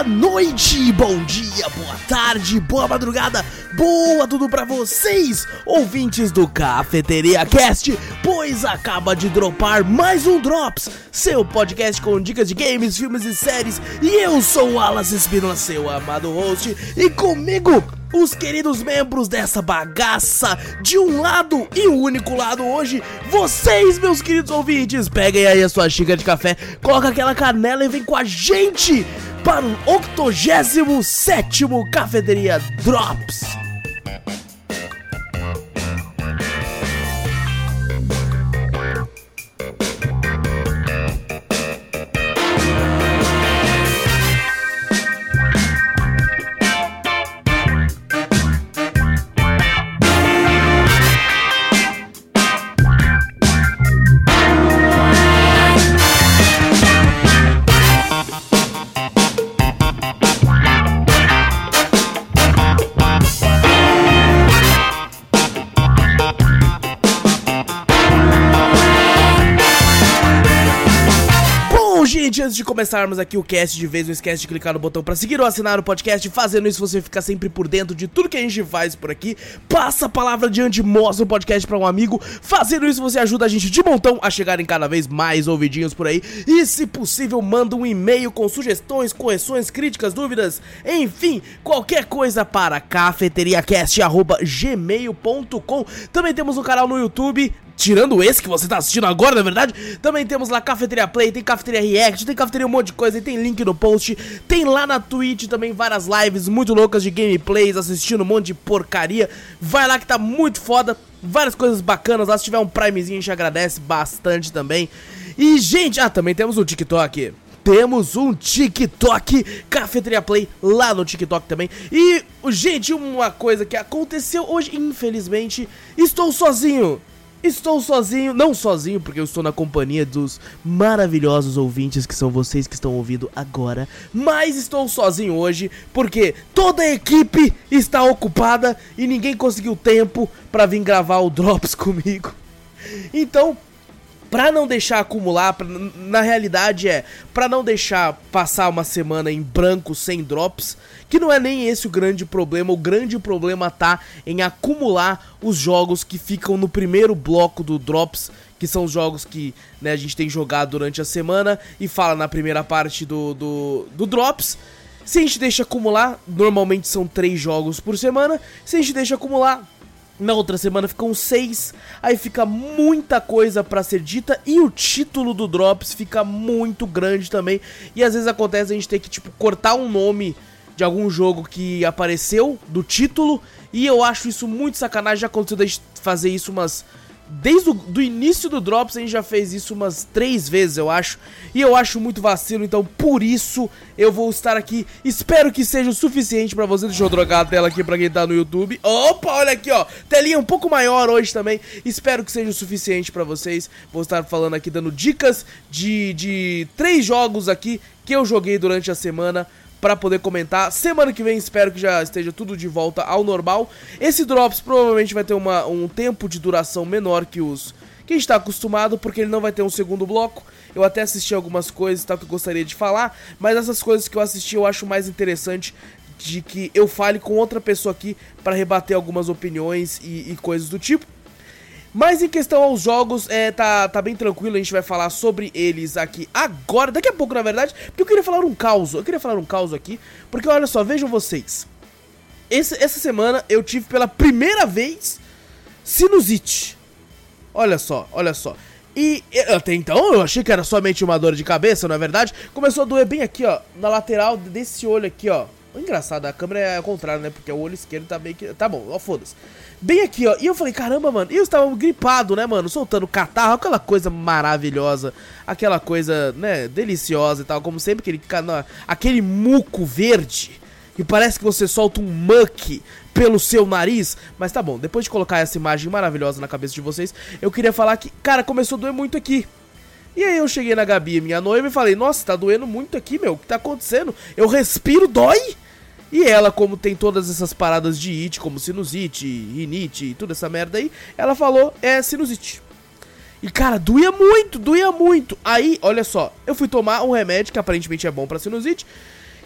boa noite, bom dia, boa tarde, boa madrugada, boa tudo pra vocês, ouvintes do Cafeteria Cast, pois acaba de dropar mais um Drops, seu podcast com dicas de games, filmes e séries, e eu sou o Alas Espinosa, seu amado host, e comigo os queridos membros dessa bagaça de um lado e o um único lado hoje, vocês, meus queridos ouvintes, peguem aí a sua xícara de café, coloca aquela canela e vem com a gente para o 87 Cafeteria Drops. Antes de começarmos aqui o cast de vez, não esquece de clicar no botão para seguir ou assinar o podcast. Fazendo isso, você fica sempre por dentro de tudo que a gente faz por aqui. Passa a palavra adiante, mostra o podcast para um amigo. Fazendo isso, você ajuda a gente de montão a chegarem cada vez mais ouvidinhos por aí. E, se possível, manda um e-mail com sugestões, correções, críticas, dúvidas, enfim, qualquer coisa para cafeteriacast.gmail.com. Também temos um canal no YouTube tirando esse que você tá assistindo agora, na verdade, também temos lá Cafeteria Play, tem Cafeteria React, tem Cafeteria um monte de coisa, tem link no post, tem lá na Twitch também várias lives muito loucas de gameplays, assistindo um monte de porcaria. Vai lá que tá muito foda, várias coisas bacanas lá, se tiver um primezinho a gente agradece bastante também. E, gente, ah, também temos o TikTok temos um TikTok Cafeteria Play lá no TikTok também. E, gente, uma coisa que aconteceu hoje, infelizmente, estou sozinho. Estou sozinho, não sozinho, porque eu estou na companhia dos maravilhosos ouvintes que são vocês que estão ouvindo agora, mas estou sozinho hoje porque toda a equipe está ocupada e ninguém conseguiu tempo para vir gravar o Drops comigo. Então, Pra não deixar acumular, pra, na realidade é, pra não deixar passar uma semana em branco sem drops, que não é nem esse o grande problema, o grande problema tá em acumular os jogos que ficam no primeiro bloco do drops, que são os jogos que né, a gente tem jogado durante a semana e fala na primeira parte do, do, do drops. Se a gente deixa acumular, normalmente são três jogos por semana. Se a gente deixa acumular, na outra semana ficam seis, aí fica muita coisa para ser dita e o título do Drops fica muito grande também. E às vezes acontece a gente ter que tipo cortar um nome de algum jogo que apareceu do título e eu acho isso muito sacanagem. Já aconteceu de fazer isso umas Desde o início do Drops a gente já fez isso umas três vezes, eu acho. E eu acho muito vacilo, então por isso eu vou estar aqui. Espero que seja o suficiente para você. Deixa eu trocar a tela aqui pra quem tá no YouTube. Opa, olha aqui, ó. Telinha um pouco maior hoje também. Espero que seja o suficiente para vocês. Vou estar falando aqui, dando dicas de, de três jogos aqui que eu joguei durante a semana para poder comentar. Semana que vem espero que já esteja tudo de volta ao normal. Esse Drops provavelmente vai ter uma, um tempo de duração menor que os que a gente está acostumado, porque ele não vai ter um segundo bloco. Eu até assisti algumas coisas tal, que eu gostaria de falar, mas essas coisas que eu assisti eu acho mais interessante de que eu fale com outra pessoa aqui para rebater algumas opiniões e, e coisas do tipo. Mas em questão aos jogos, é, tá, tá bem tranquilo, a gente vai falar sobre eles aqui agora, daqui a pouco na verdade, porque eu queria falar um caos, eu queria falar um caos aqui, porque olha só, vejam vocês, Esse, essa semana eu tive pela primeira vez sinusite, olha só, olha só, e até então eu achei que era somente uma dor de cabeça, não é verdade? Começou a doer bem aqui, ó, na lateral desse olho aqui, ó, engraçado, a câmera é ao contrário, né, porque o olho esquerdo tá bem que, tá bom, ó, foda-se. Bem aqui, ó. E eu falei, caramba, mano. E eu estava gripado, né, mano? Soltando catarro, aquela coisa maravilhosa. Aquela coisa, né, deliciosa e tal. Como sempre, aquele, aquele muco verde. Que parece que você solta um muck pelo seu nariz. Mas tá bom, depois de colocar essa imagem maravilhosa na cabeça de vocês, eu queria falar que, cara, começou a doer muito aqui. E aí eu cheguei na Gabi, minha noiva, e falei, nossa, tá doendo muito aqui, meu. O que tá acontecendo? Eu respiro, dói? E ela, como tem todas essas paradas de it, como sinusite, rinite e toda essa merda aí, ela falou, é sinusite. E cara, doía muito, doía muito. Aí, olha só, eu fui tomar um remédio que aparentemente é bom pra sinusite.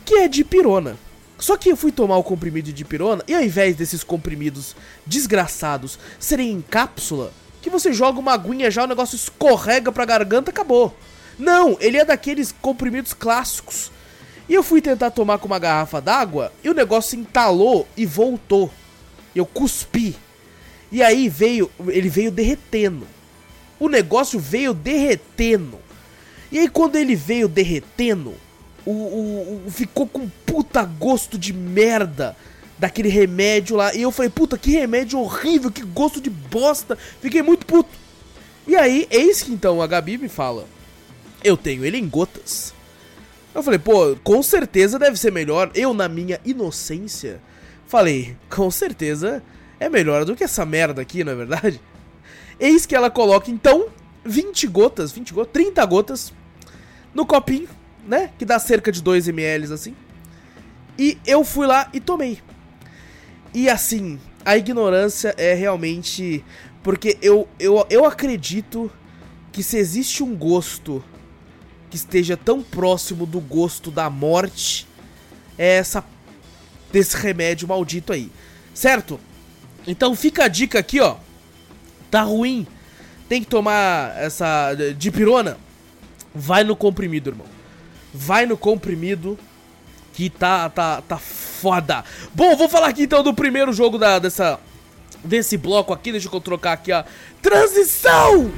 que é de pirona. Só que eu fui tomar o comprimido de pirona e ao invés desses comprimidos desgraçados serem em cápsula, que você joga uma aguinha já, o negócio escorrega pra garganta, acabou. Não, ele é daqueles comprimidos clássicos. E eu fui tentar tomar com uma garrafa d'água e o negócio entalou e voltou. Eu cuspi. E aí veio, ele veio derretendo. O negócio veio derretendo. E aí quando ele veio derretendo, o, o, o, ficou com puta gosto de merda daquele remédio lá. E eu falei, puta, que remédio horrível, que gosto de bosta. Fiquei muito puto. E aí, eis que então a Gabi me fala: Eu tenho ele em gotas. Eu falei, pô, com certeza deve ser melhor. Eu, na minha inocência, falei, com certeza é melhor do que essa merda aqui, não é verdade? Eis que ela coloca então 20 gotas, 20 gotas, 30 gotas no copinho né? Que dá cerca de 2 ml assim. E eu fui lá e tomei. E assim, a ignorância é realmente. Porque eu, eu, eu acredito que se existe um gosto que esteja tão próximo do gosto da morte, é essa desse remédio maldito aí. Certo? Então fica a dica aqui, ó. Tá ruim. Tem que tomar essa dipirona. Vai no comprimido, irmão vai no comprimido que tá, tá, tá foda. Bom, vou falar aqui então do primeiro jogo da, dessa, desse bloco aqui. Deixa eu trocar aqui a transição.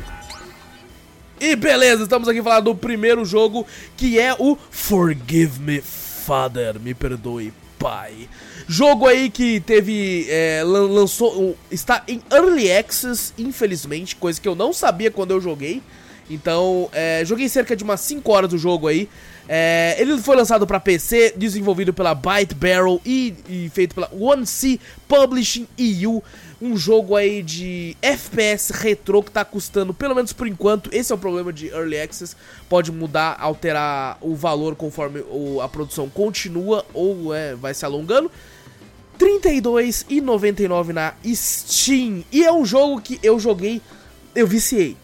E beleza, estamos aqui falando do primeiro jogo que é o Forgive Me Father, me perdoe pai. Jogo aí que teve, é, lançou, está em Early Access, infelizmente, coisa que eu não sabia quando eu joguei. Então, é, joguei cerca de umas 5 horas do jogo aí. É, ele foi lançado para PC, desenvolvido pela Byte Barrel e, e, feito pela One C Publishing EU. Um jogo aí de FPS retrô que tá custando, pelo menos por enquanto, esse é o problema de Early Access. Pode mudar, alterar o valor conforme a produção continua ou é, vai se alongando. R$ 32,99 na Steam. E é um jogo que eu joguei, eu viciei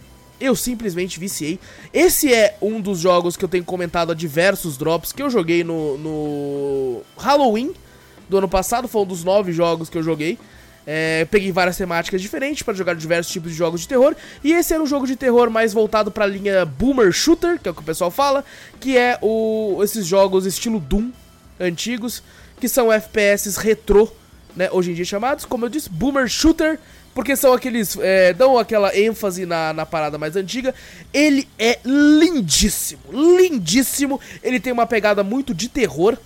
eu simplesmente viciei. Esse é um dos jogos que eu tenho comentado a diversos drops que eu joguei no, no Halloween do ano passado. Foi um dos nove jogos que eu joguei. É, peguei várias temáticas diferentes para jogar diversos tipos de jogos de terror. E esse era um jogo de terror mais voltado para a linha Boomer Shooter, que é o que o pessoal fala, que é o, esses jogos estilo Doom antigos, que são FPS retrô, né, hoje em dia chamados, como eu disse, Boomer Shooter porque são aqueles. É, dão aquela ênfase na, na parada mais antiga. Ele é lindíssimo, lindíssimo. Ele tem uma pegada muito de terror.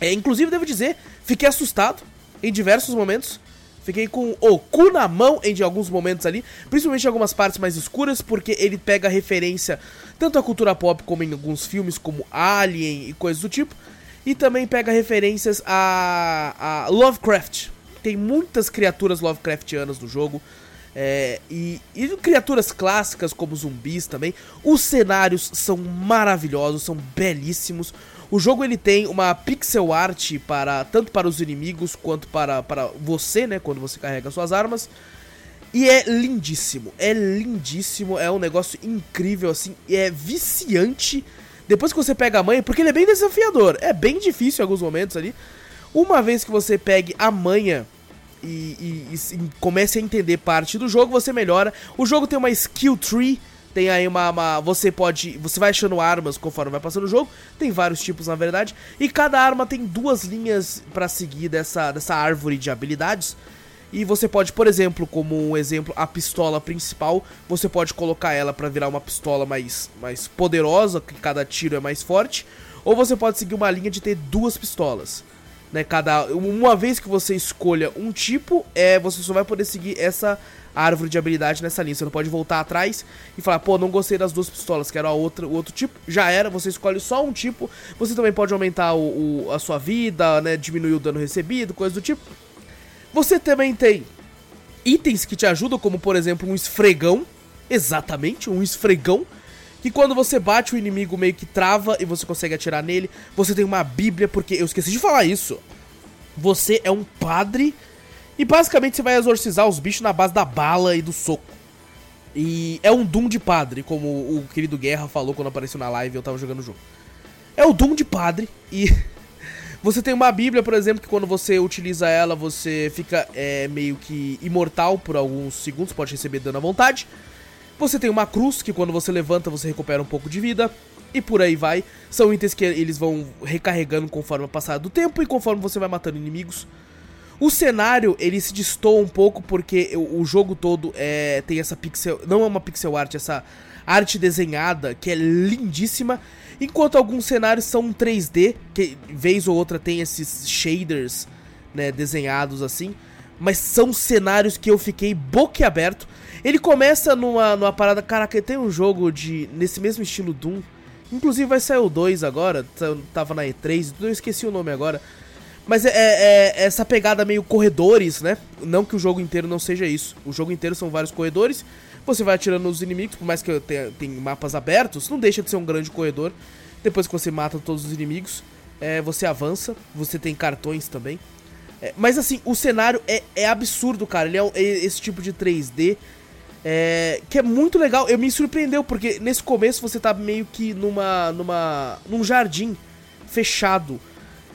É, inclusive, devo dizer, fiquei assustado em diversos momentos. Fiquei com o cu na mão em alguns momentos ali, principalmente em algumas partes mais escuras, porque ele pega referência tanto à cultura pop como em alguns filmes como Alien e coisas do tipo, e também pega referências a, a Lovecraft, tem muitas criaturas Lovecraftianas no jogo. É, e, e, criaturas clássicas como zumbis também. Os cenários são maravilhosos, são belíssimos. O jogo ele tem uma pixel art para tanto para os inimigos quanto para, para você, né, quando você carrega suas armas. E é lindíssimo, é lindíssimo, é um negócio incrível assim, é viciante. Depois que você pega a manha, porque ele é bem desafiador, é bem difícil em alguns momentos ali. Uma vez que você pegue a manha e, e, e, comece a entender parte do jogo, você melhora. O jogo tem uma skill tree, tem aí uma, uma, Você pode. Você vai achando armas conforme vai passando o jogo. Tem vários tipos, na verdade. E cada arma tem duas linhas para seguir dessa, dessa árvore de habilidades. E você pode, por exemplo, como um exemplo, a pistola principal, você pode colocar ela para virar uma pistola mais, mais poderosa, que cada tiro é mais forte. Ou você pode seguir uma linha de ter duas pistolas né, cada uma vez que você escolha um tipo, é você só vai poder seguir essa árvore de habilidade nessa linha. Você não pode voltar atrás e falar, pô, não gostei das duas pistolas, quero a outra, o outro tipo. Já era, você escolhe só um tipo. Você também pode aumentar o, o, a sua vida, né, diminuir o dano recebido, coisa do tipo. Você também tem itens que te ajudam, como por exemplo um esfregão. Exatamente, um esfregão que quando você bate o inimigo meio que trava e você consegue atirar nele. Você tem uma bíblia, porque eu esqueci de falar isso. Você é um padre e basicamente você vai exorcizar os bichos na base da bala e do soco. E é um Doom de padre, como o querido Guerra falou quando apareceu na live eu tava jogando o jogo. É o Doom de padre e Você tem uma Bíblia, por exemplo, que quando você utiliza ela, você fica é, meio que imortal por alguns segundos, pode receber dano à vontade. Você tem uma cruz, que quando você levanta, você recupera um pouco de vida. E por aí vai. São itens que eles vão recarregando conforme o passar do tempo e conforme você vai matando inimigos. O cenário, ele se destoa um pouco porque o, o jogo todo é, tem essa pixel... Não é uma pixel art, essa arte desenhada que é lindíssima. Enquanto alguns cenários são 3D, que vez ou outra tem esses shaders né, desenhados assim. Mas são cenários que eu fiquei boquiaberto. Ele começa numa, numa parada. Caraca, tem um jogo de. nesse mesmo estilo Doom. Inclusive vai sair o 2 agora. Tava na E3, eu esqueci o nome agora. Mas é, é, é, essa pegada meio corredores, né? Não que o jogo inteiro não seja isso. O jogo inteiro são vários corredores. Você vai atirando nos inimigos, por mais que tenha, mapas abertos, não deixa de ser um grande corredor. Depois que você mata todos os inimigos, é, você avança. Você tem cartões também. É, mas assim, o cenário é, é absurdo, cara. Ele é, é esse tipo de 3D. É, que é muito legal. Eu me surpreendeu, porque nesse começo você tá meio que numa. numa. num jardim fechado.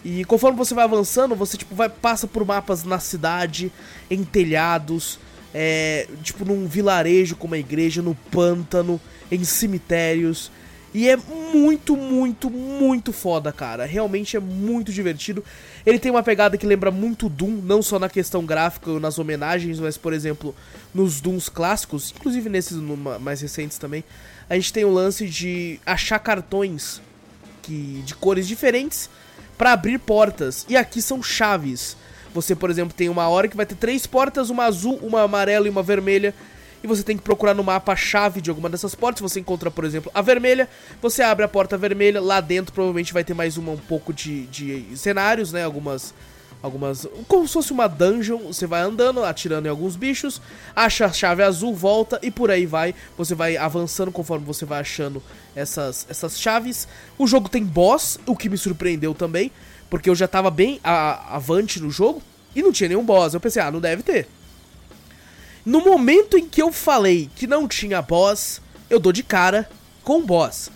E conforme você vai avançando, você tipo vai passa por mapas na cidade, em telhados, é, tipo num vilarejo como a igreja, no pântano, em cemitérios. E é muito, muito, muito foda, cara. Realmente é muito divertido. Ele tem uma pegada que lembra muito Doom, não só na questão gráfica ou nas homenagens, mas, por exemplo, nos Dooms clássicos, inclusive nesses mais recentes também. A gente tem o lance de achar cartões que de cores diferentes para abrir portas. E aqui são chaves. Você, por exemplo, tem uma hora que vai ter três portas, uma azul, uma amarela e uma vermelha. E você tem que procurar no mapa a chave de alguma dessas portas. Você encontra, por exemplo, a vermelha. Você abre a porta vermelha. Lá dentro provavelmente vai ter mais uma um pouco de, de cenários, né? Algumas algumas. Como se fosse uma dungeon. Você vai andando, atirando em alguns bichos, acha a chave azul, volta e por aí vai. Você vai avançando conforme você vai achando essas, essas chaves. O jogo tem boss, o que me surpreendeu também, porque eu já tava bem a, avante no jogo e não tinha nenhum boss. Eu pensei, ah, não deve ter. No momento em que eu falei que não tinha boss, eu dou de cara com o boss.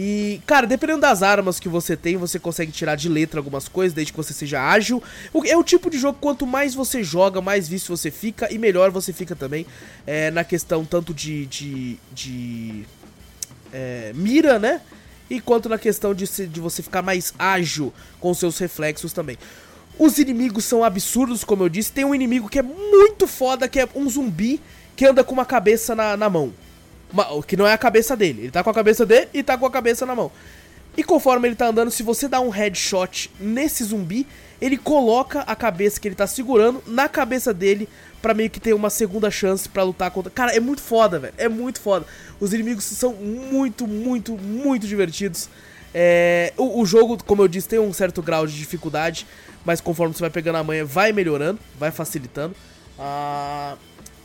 E, cara, dependendo das armas que você tem, você consegue tirar de letra algumas coisas, desde que você seja ágil. É o tipo de jogo, quanto mais você joga, mais vício você fica e melhor você fica também. É, na questão tanto de. de, de é, mira, né? E quanto na questão de, de você ficar mais ágil com seus reflexos também. Os inimigos são absurdos, como eu disse. Tem um inimigo que é muito foda, que é um zumbi que anda com uma cabeça na, na mão. Que não é a cabeça dele. Ele tá com a cabeça dele e tá com a cabeça na mão. E conforme ele tá andando, se você dá um headshot nesse zumbi, ele coloca a cabeça que ele tá segurando na cabeça dele para meio que ter uma segunda chance para lutar contra. Cara, é muito foda, velho. É muito foda. Os inimigos são muito, muito, muito divertidos. É, o, o, jogo, como eu disse, tem um certo grau de dificuldade, mas conforme você vai pegando a manha, vai melhorando, vai facilitando. Ah,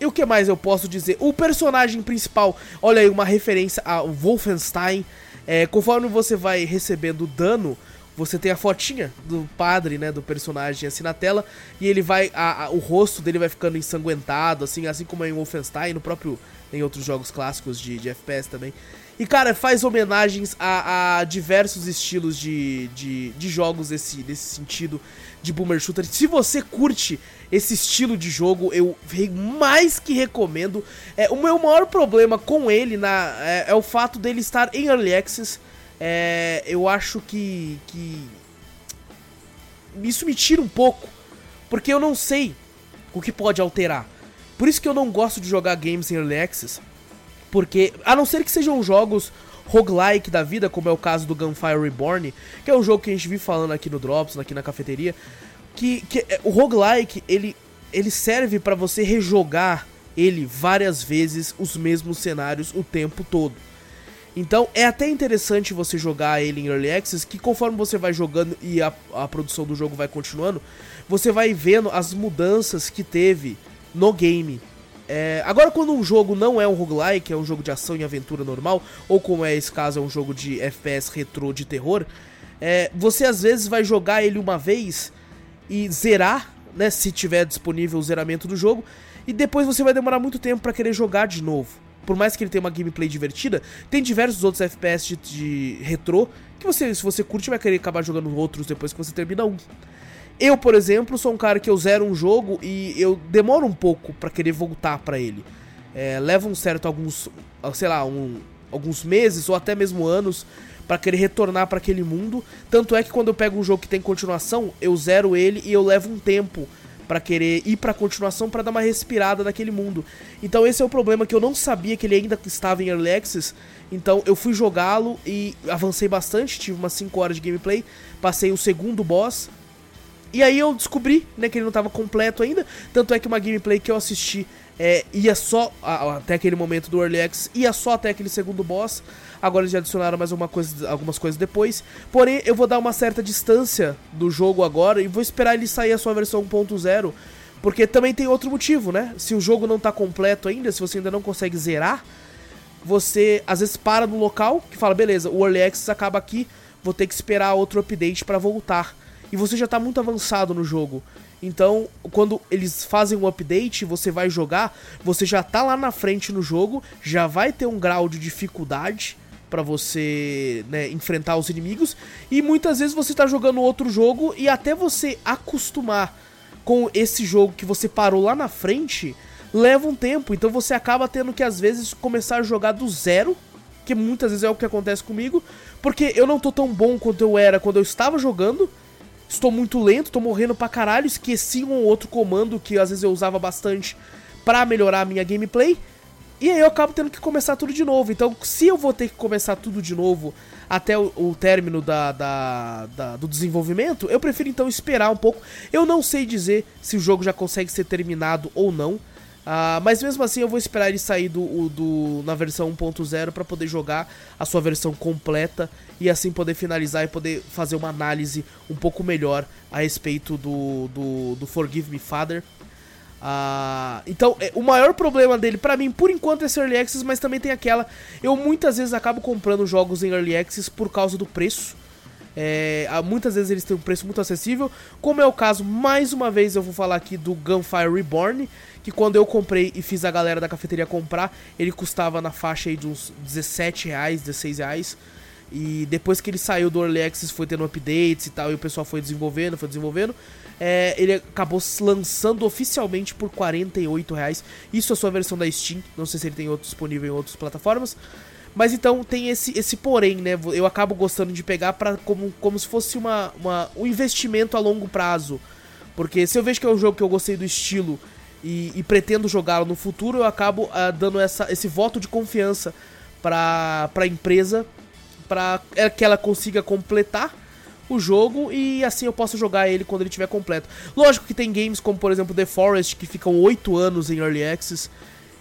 e o que mais eu posso dizer? O personagem principal, olha aí, uma referência a Wolfenstein. É, conforme você vai recebendo dano, você tem a fotinha do padre, né, do personagem assim na tela, e ele vai, a, a, o rosto dele vai ficando ensanguentado, assim, assim como é em Wolfenstein, no próprio, em outros jogos clássicos de, de FPS também. E, cara, faz homenagens a, a diversos estilos de, de, de jogos desse, desse sentido de Boomer Shooter. Se você curte esse estilo de jogo, eu mais que recomendo. É, o meu maior problema com ele na, é, é o fato dele estar em Early Access. É, eu acho que, que. Isso me tira um pouco. Porque eu não sei o que pode alterar. Por isso que eu não gosto de jogar games em Early Access porque, a não ser que sejam jogos roguelike da vida, como é o caso do Gunfire Reborn, que é um jogo que a gente vive falando aqui no Drops, aqui na cafeteria, que, que é, o roguelike, ele, ele serve para você rejogar ele várias vezes os mesmos cenários o tempo todo. Então é até interessante você jogar ele em Early Access, que conforme você vai jogando e a, a produção do jogo vai continuando, você vai vendo as mudanças que teve no game. É, agora, quando um jogo não é um roguelike, é um jogo de ação e aventura normal, ou como é esse caso, é um jogo de FPS retrô de terror, é, você às vezes vai jogar ele uma vez e zerar, né, se tiver disponível o zeramento do jogo, e depois você vai demorar muito tempo para querer jogar de novo. por mais que ele tenha uma gameplay divertida, tem diversos outros FPS de, de retrô que você, se você curte, vai querer acabar jogando outros depois que você termina um. Eu, por exemplo, sou um cara que eu zero um jogo e eu demoro um pouco para querer voltar para ele. É, leva um certo alguns, sei lá, um, alguns meses ou até mesmo anos para querer retornar para aquele mundo. Tanto é que quando eu pego um jogo que tem continuação, eu zero ele e eu levo um tempo para querer ir para continuação para dar uma respirada naquele mundo. Então esse é o problema que eu não sabia que ele ainda estava em Early Access. Então eu fui jogá-lo e avancei bastante, tive umas 5 horas de gameplay, passei o segundo boss. E aí eu descobri, né, que ele não estava completo ainda, tanto é que uma gameplay que eu assisti é, ia só até aquele momento do Early Access, ia só até aquele segundo boss. Agora eles já adicionaram mais uma coisa, algumas coisas depois. Porém, eu vou dar uma certa distância do jogo agora e vou esperar ele sair a sua versão 1.0. Porque também tem outro motivo, né? Se o jogo não está completo ainda, se você ainda não consegue zerar, você às vezes para no local que fala, beleza, o Early Access acaba aqui, vou ter que esperar outro update para voltar. E você já está muito avançado no jogo. Então, quando eles fazem um update, você vai jogar, você já tá lá na frente no jogo, já vai ter um grau de dificuldade para você né, enfrentar os inimigos e muitas vezes você tá jogando outro jogo e até você acostumar com esse jogo que você parou lá na frente leva um tempo, então você acaba tendo que às vezes começar a jogar do zero, que muitas vezes é o que acontece comigo, porque eu não tô tão bom quanto eu era quando eu estava jogando estou muito lento, estou morrendo pra caralho, esqueci um ou outro comando que às vezes eu usava bastante para melhorar a minha gameplay. E aí eu acabo tendo que começar tudo de novo. Então, se eu vou ter que começar tudo de novo até o, o término da, da, da, do desenvolvimento, eu prefiro então esperar um pouco. Eu não sei dizer se o jogo já consegue ser terminado ou não. Uh, mas mesmo assim eu vou esperar ele sair do, do na versão 1.0 para poder jogar a sua versão completa e assim poder finalizar e poder fazer uma análise um pouco melhor a respeito do, do, do Forgive Me Father. Uh, então, é, o maior problema dele, para mim, por enquanto, é esse Early Access, mas também tem aquela. Eu muitas vezes acabo comprando jogos em Early Access por causa do preço. É, muitas vezes eles têm um preço muito acessível, como é o caso, mais uma vez eu vou falar aqui do Gunfire Reborn, que quando eu comprei e fiz a galera da cafeteria comprar, ele custava na faixa aí de uns 17 reais, 16 reais. E depois que ele saiu do Early Access, foi tendo updates e tal, e o pessoal foi desenvolvendo, foi desenvolvendo, é, ele acabou lançando oficialmente por 48 reais. Isso é a sua versão da Steam, não sei se ele tem outro disponível em outras plataformas. Mas então tem esse, esse porém, né? Eu acabo gostando de pegar para como, como se fosse uma, uma, um investimento a longo prazo. Porque se eu vejo que é um jogo que eu gostei do estilo e, e pretendo jogá-lo no futuro, eu acabo uh, dando essa, esse voto de confiança para a empresa para é que ela consiga completar o jogo e assim eu posso jogar ele quando ele estiver completo. Lógico que tem games como por exemplo The Forest que ficam 8 anos em Early Access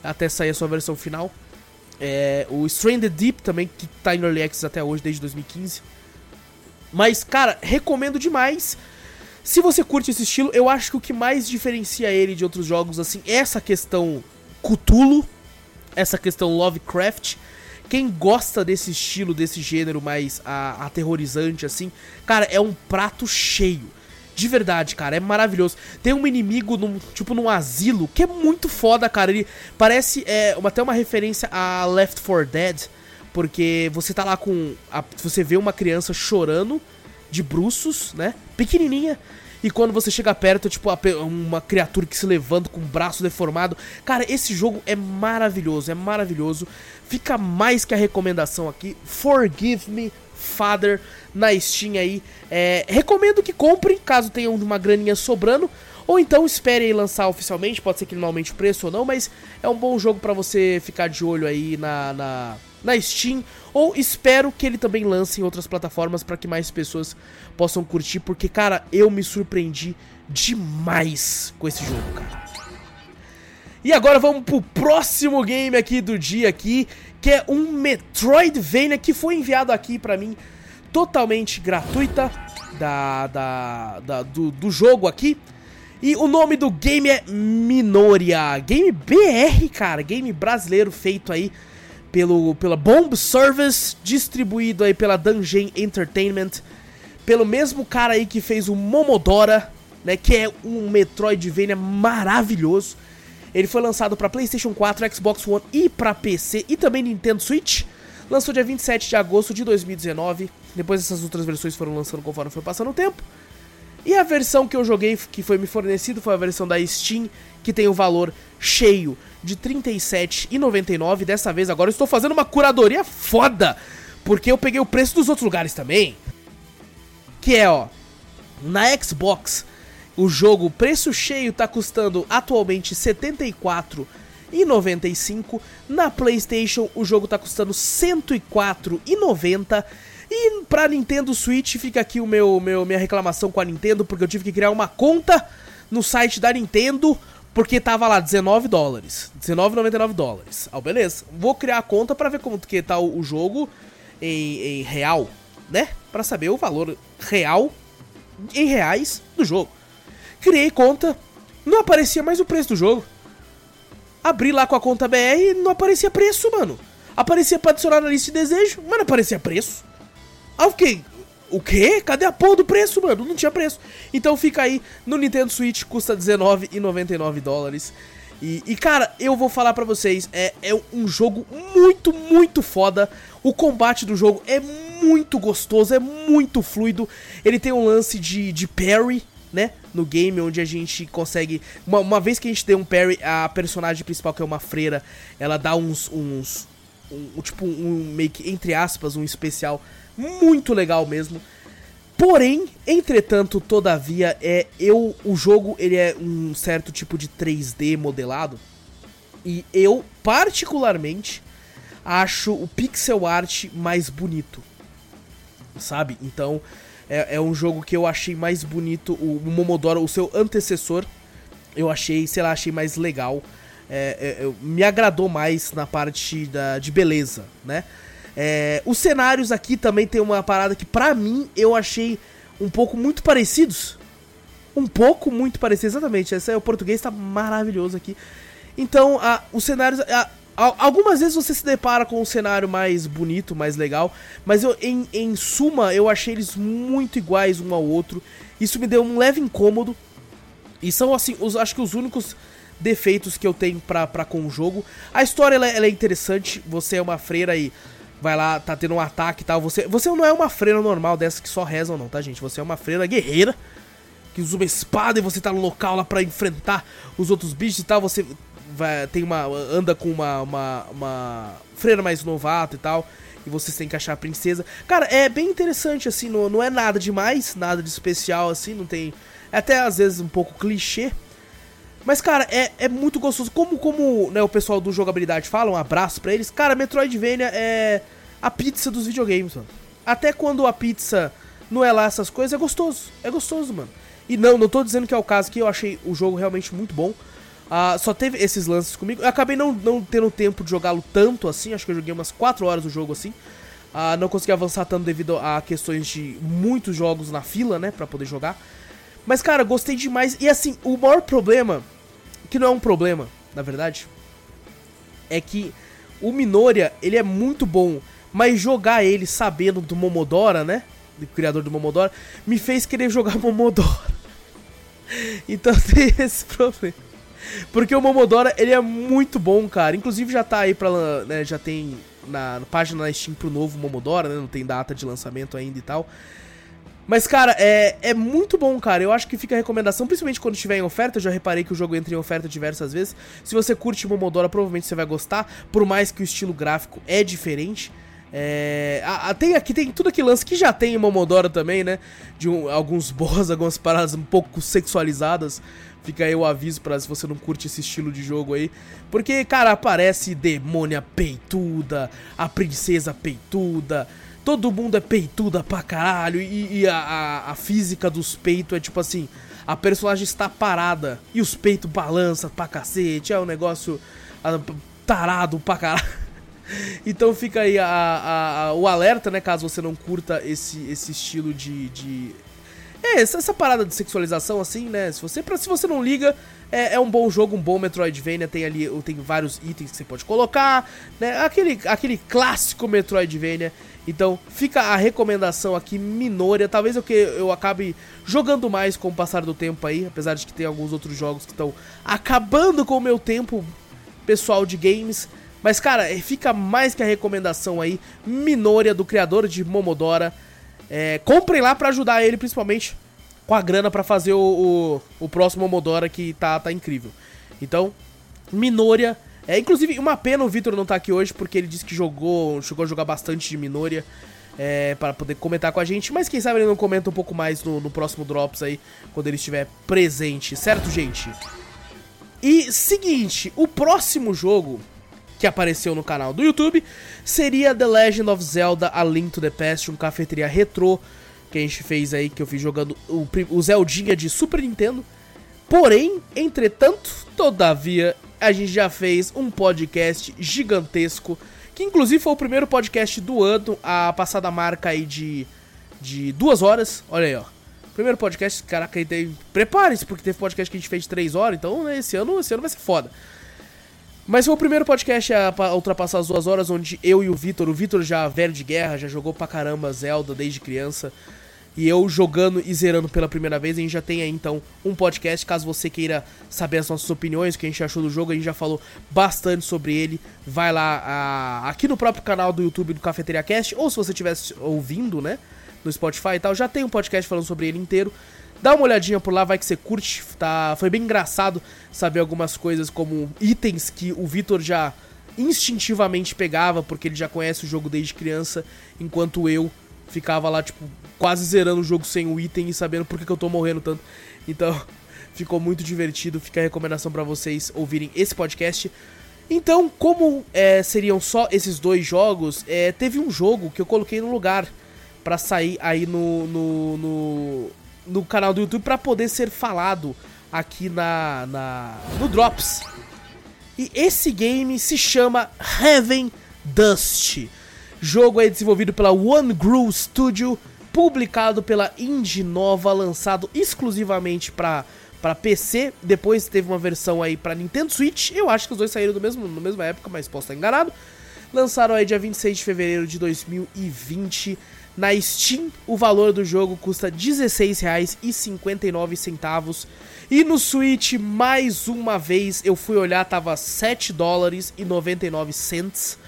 até sair a sua versão final. É, o Stranded Deep também, que tá em Early Access até hoje, desde 2015. Mas, cara, recomendo demais. Se você curte esse estilo, eu acho que o que mais diferencia ele de outros jogos, assim, é essa questão Cthulhu, essa questão Lovecraft. Quem gosta desse estilo, desse gênero mais a, aterrorizante, assim, cara, é um prato cheio. De verdade, cara, é maravilhoso. Tem um inimigo, num, tipo, num asilo, que é muito foda, cara. Ele parece é, até uma referência a Left 4 Dead, porque você tá lá com. A, você vê uma criança chorando de bruços, né? Pequenininha. E quando você chega perto, tipo, uma criatura que se levanta com o braço deformado. Cara, esse jogo é maravilhoso, é maravilhoso. Fica mais que a recomendação aqui. Forgive Me, Father, na Steam aí. É, recomendo que comprem, caso tenham uma graninha sobrando. Ou então esperem lançar oficialmente, pode ser que ele aumente o preço ou não, mas é um bom jogo para você ficar de olho aí na, na na Steam, ou espero que ele também lance em outras plataformas para que mais pessoas possam curtir, porque cara, eu me surpreendi demais com esse jogo, cara. E agora vamos pro próximo game aqui do dia aqui, que é um Metroidvania que foi enviado aqui para mim totalmente gratuita da, da, da do, do jogo aqui. E o nome do game é Minoria. Game BR, cara. Game brasileiro feito aí pelo, pela Bomb Service, distribuído aí pela Dungeon Entertainment, pelo mesmo cara aí que fez o Momodora, né, que é um Metroidvania maravilhoso. Ele foi lançado para PlayStation 4, Xbox One e para PC e também Nintendo Switch. Lançou dia 27 de agosto de 2019. Depois essas outras versões foram lançando conforme foi passando o tempo. E a versão que eu joguei, que foi me fornecido, foi a versão da Steam, que tem o valor cheio de R$ 37,99. Dessa vez, agora eu estou fazendo uma curadoria foda, porque eu peguei o preço dos outros lugares também. Que é, ó, na Xbox, o jogo preço cheio tá custando atualmente R$ 74,95. Na PlayStation, o jogo tá custando R$ 104,90. E pra Nintendo Switch fica aqui o meu, meu minha reclamação com a Nintendo, porque eu tive que criar uma conta no site da Nintendo, porque tava lá 19 dólares, 19,99 dólares. Ah, beleza. Vou criar a conta para ver como que tá o, jogo em, em, real, né? Para saber o valor real em reais do jogo. Criei conta, não aparecia mais o preço do jogo. Abri lá com a conta BR não aparecia preço, mano. Aparecia pra adicionar na lista de desejo, mas não aparecia preço. Aí eu fiquei, o quê? Cadê a porra do preço, mano? Não tinha preço. Então fica aí no Nintendo Switch, custa R$19,99 dólares. E, e, cara, eu vou falar pra vocês, é, é um jogo muito, muito foda. O combate do jogo é muito gostoso, é muito fluido. Ele tem um lance de, de parry, né? No game, onde a gente consegue. Uma, uma vez que a gente tem um parry, a personagem principal, que é uma freira, ela dá uns. uns um, tipo, um meio que, entre aspas, um especial muito legal mesmo. Porém, entretanto, todavia, é eu o jogo ele é um certo tipo de 3D modelado e eu particularmente acho o pixel art mais bonito, sabe? Então é, é um jogo que eu achei mais bonito o, o Momodoro, o seu antecessor, eu achei, sei lá, achei mais legal, é, é, me agradou mais na parte da, de beleza, né? É, os cenários aqui também tem uma parada que, pra mim, eu achei um pouco muito parecidos. Um pouco muito parecidos, exatamente. Esse é o português, tá maravilhoso aqui. Então, a, os cenários. A, a, algumas vezes você se depara com um cenário mais bonito, mais legal. Mas eu, em, em suma, eu achei eles muito iguais um ao outro. Isso me deu um leve incômodo. E são, assim, os, acho que os únicos defeitos que eu tenho pra, pra com o jogo. A história ela, ela é interessante. Você é uma freira e vai lá, tá tendo um ataque e tal. Você, você não é uma freira normal dessa que só rezam, não, tá, gente? Você é uma freira guerreira que usa uma espada e você tá no local lá para enfrentar os outros bichos e tal. Você vai, tem uma. anda com uma, uma, uma freira mais novata e tal. E você tem que achar a princesa. Cara, é bem interessante, assim, não, não é nada demais, nada de especial, assim, não tem. É até às vezes um pouco clichê. Mas, cara, é, é muito gostoso. Como, como né, o pessoal do jogabilidade fala, um abraço pra eles. Cara, Metroidvania é a pizza dos videogames, mano. Até quando a pizza não é lá essas coisas, é gostoso. É gostoso, mano. E não, não tô dizendo que é o caso que eu achei o jogo realmente muito bom. Uh, só teve esses lances comigo. Eu acabei não, não tendo tempo de jogá-lo tanto assim. Acho que eu joguei umas 4 horas do jogo assim. Uh, não consegui avançar tanto devido a questões de muitos jogos na fila, né? Pra poder jogar. Mas, cara, gostei demais. E assim, o maior problema, que não é um problema, na verdade, é que o Minoria, ele é muito bom, mas jogar ele sabendo do Momodora, né? Do criador do Momodora, me fez querer jogar Momodora. então tem esse problema. Porque o Momodora, ele é muito bom, cara. Inclusive já tá aí pra. Né, já tem na, na página na Steam pro novo Momodora, né? Não tem data de lançamento ainda e tal. Mas, cara, é, é muito bom, cara. Eu acho que fica a recomendação, principalmente quando estiver em oferta. Eu já reparei que o jogo entra em oferta diversas vezes. Se você curte Momodora, provavelmente você vai gostar. Por mais que o estilo gráfico é diferente. É, a, a, tem aqui tem tudo aquele lance que já tem em Momodora também, né? De um, alguns boss, algumas paradas um pouco sexualizadas. Fica aí o aviso para se você não curte esse estilo de jogo aí. Porque, cara, aparece demônia peituda, a princesa peituda, todo mundo é peituda pra caralho e, e a, a, a, física dos peitos é tipo assim, a personagem está parada e os peitos balançam pra cacete, é um negócio a, tarado pra caralho. Então fica aí a, o alerta, né, caso você não curta esse, esse estilo de, de É, essa, essa parada de sexualização, assim, né? Se você, pra, se você não liga, é, é, um bom jogo, um bom Metroidvania. Tem ali, tem vários itens que você pode colocar, né? Aquele, aquele clássico Metroidvania. Então, fica a recomendação aqui, Minoria. Talvez eu, que eu acabe jogando mais com o passar do tempo aí, apesar de que tem alguns outros jogos que estão acabando com o meu tempo pessoal de games. Mas, cara, fica mais que a recomendação aí, Minoria, do criador de Momodora. É, comprem lá para ajudar ele, principalmente com a grana para fazer o, o, o, próximo Momodora que tá, tá incrível. Então, Minoria. É, inclusive, uma pena o Victor não tá aqui hoje, porque ele disse que jogou, chegou a jogar bastante de Minoria. É, para poder comentar com a gente, mas quem sabe ele não comenta um pouco mais no, no próximo Drops aí, quando ele estiver presente, certo, gente? E seguinte, o próximo jogo que apareceu no canal do YouTube, seria The Legend of Zelda A Link to the Past, um cafeteria retrô que a gente fez aí, que eu fiz jogando o, o Zeldinha de Super Nintendo. Porém, entretanto, todavia, a gente já fez um podcast gigantesco, que inclusive foi o primeiro podcast do ano, a passada marca aí de, de duas horas. Olha aí, ó. Primeiro podcast, caraca, prepare-se, porque teve podcast que a gente fez de três horas, então né, esse ano, esse ano vai ser foda. Mas foi o primeiro podcast a ultrapassar as duas horas, onde eu e o Vitor, o Vitor já velho de guerra, já jogou pra caramba Zelda desde criança. E eu jogando e zerando pela primeira vez, a gente já tem aí então um podcast, caso você queira saber as nossas opiniões, o que a gente achou do jogo, a gente já falou bastante sobre ele. Vai lá a, aqui no próprio canal do YouTube do Cafeteria Cast, ou se você estiver ouvindo, né, no Spotify e tal, já tem um podcast falando sobre ele inteiro. Dá uma olhadinha por lá, vai que você curte. Tá, foi bem engraçado saber algumas coisas como itens que o Vitor já instintivamente pegava, porque ele já conhece o jogo desde criança, enquanto eu ficava lá, tipo, quase zerando o jogo sem o item e sabendo por que, que eu tô morrendo tanto. Então, ficou muito divertido. Fica a recomendação para vocês ouvirem esse podcast. Então, como é, seriam só esses dois jogos, é, teve um jogo que eu coloquei no lugar para sair aí no, no, no, no canal do YouTube para poder ser falado aqui na, na no Drops. E esse game se chama Heaven Dust. Jogo é desenvolvido pela One Groove Studio, publicado pela Indie Nova, lançado exclusivamente para para PC. Depois teve uma versão aí para Nintendo Switch. Eu acho que os dois saíram do mesmo, na mesma época, mas posso estar enganado. Lançaram aí dia 26 de fevereiro de 2020. Na Steam, o valor do jogo custa R$16,59. E no Switch, mais uma vez, eu fui olhar, tava 7 dólares e 99 cents.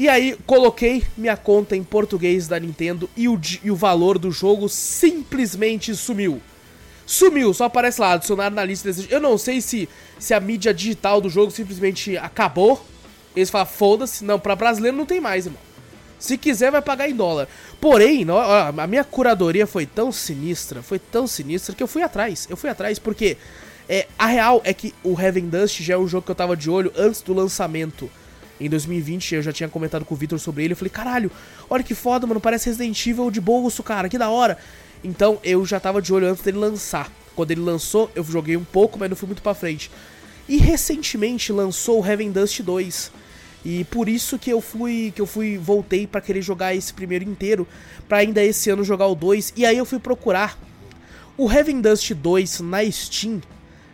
E aí, coloquei minha conta em português da Nintendo e o, e o valor do jogo simplesmente sumiu. Sumiu, só aparece lá, adicionado na lista desejos. Eu não sei se, se a mídia digital do jogo simplesmente acabou. Eles falam, foda-se. Não, pra brasileiro não tem mais, irmão. Se quiser, vai pagar em dólar. Porém, a minha curadoria foi tão sinistra, foi tão sinistra que eu fui atrás. Eu fui atrás porque é, a real é que o Heaven Dust já é um jogo que eu tava de olho antes do lançamento. Em 2020, eu já tinha comentado com o Victor sobre ele. Eu falei, caralho, olha que foda, mano. Parece Resident Evil de bolso, cara. Que da hora. Então, eu já tava de olho antes dele lançar. Quando ele lançou, eu joguei um pouco, mas não fui muito pra frente. E recentemente lançou o Heaven Dust 2. E por isso que eu fui que eu fui voltei para querer jogar esse primeiro inteiro, para ainda esse ano jogar o 2. E aí eu fui procurar o Heaven Dust 2 na Steam,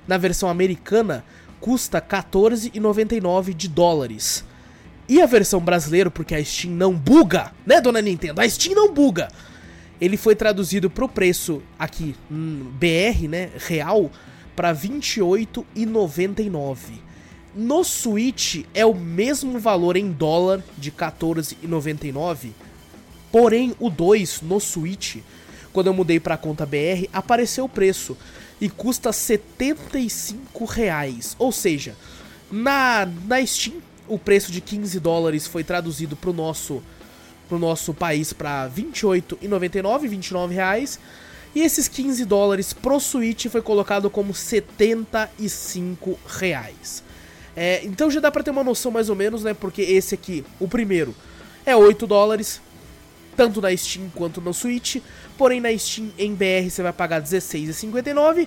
na versão americana, custa 14,99 de dólares. E a versão brasileira, porque a Steam não buga, né, dona Nintendo? A Steam não buga. Ele foi traduzido pro preço aqui, hum, BR, né, real, para 28,99. No Switch é o mesmo valor em dólar de 14,99. Porém, o 2 no Switch, quando eu mudei para a conta BR, apareceu o preço e custa 75 reais. Ou seja, na, na Steam, o preço de 15 dólares foi traduzido para o nosso, pro nosso país para 28,99, 29 reais. E esses 15 dólares pro Switch foi colocado como 75 reais. É, então já dá pra ter uma noção mais ou menos, né? Porque esse aqui, o primeiro, é 8 dólares, tanto na Steam quanto no Switch. Porém, na Steam em BR você vai pagar R$16,59.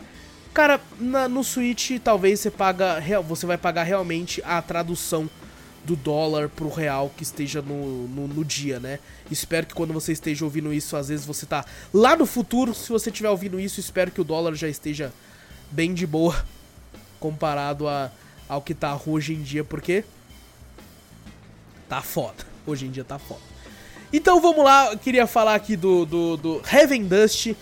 Cara, na, no Switch talvez você paga, você vai pagar realmente a tradução do dólar pro real que esteja no, no, no, dia, né? Espero que quando você esteja ouvindo isso, às vezes você tá lá no futuro, se você estiver ouvindo isso, espero que o dólar já esteja bem de boa comparado a, ao que tá hoje em dia, porque tá foda. Hoje em dia tá foda. Então vamos lá, eu queria falar aqui do, do, do Heaven Dust.